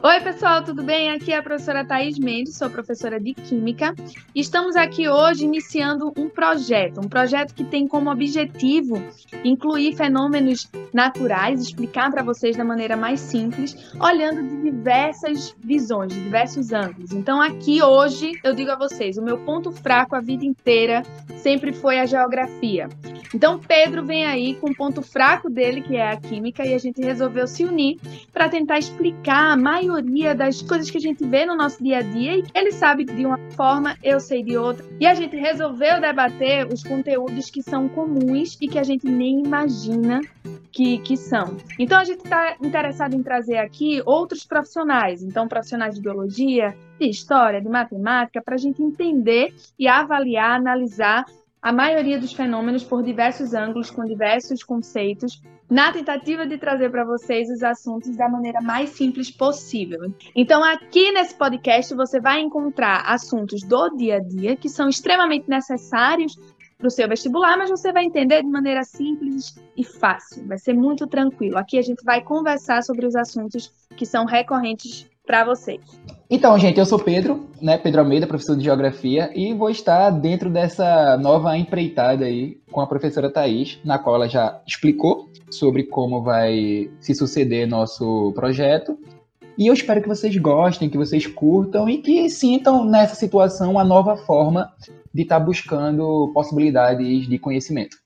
Oi, pessoal, tudo bem? Aqui é a professora Thaís Mendes, sou professora de Química. Estamos aqui hoje iniciando um projeto, um projeto que tem como objetivo incluir fenômenos naturais, explicar para vocês da maneira mais simples, olhando de diversas visões, de diversos ângulos. Então, aqui hoje, eu digo a vocês, o meu ponto fraco a vida inteira sempre foi a geografia. Então, Pedro vem aí com o ponto fraco dele, que é a química, e a gente resolveu se unir para tentar explicar a maioria das coisas que a gente vê no nosso dia a dia. E ele sabe de uma forma, eu sei de outra. E a gente resolveu debater os conteúdos que são comuns e que a gente nem imagina que, que são. Então, a gente está interessado em trazer aqui outros profissionais. Então, profissionais de biologia, de história, de matemática, para a gente entender e avaliar, analisar a maioria dos fenômenos por diversos ângulos, com diversos conceitos, na tentativa de trazer para vocês os assuntos da maneira mais simples possível. Então, aqui nesse podcast, você vai encontrar assuntos do dia a dia que são extremamente necessários para o seu vestibular, mas você vai entender de maneira simples e fácil. Vai ser muito tranquilo. Aqui a gente vai conversar sobre os assuntos que são recorrentes para vocês. Então, gente, eu sou Pedro, né, Pedro Almeida, professor de Geografia, e vou estar dentro dessa nova empreitada aí com a professora Thais, na qual ela já explicou sobre como vai se suceder nosso projeto. E eu espero que vocês gostem, que vocês curtam e que sintam nessa situação uma nova forma de estar buscando possibilidades de conhecimento.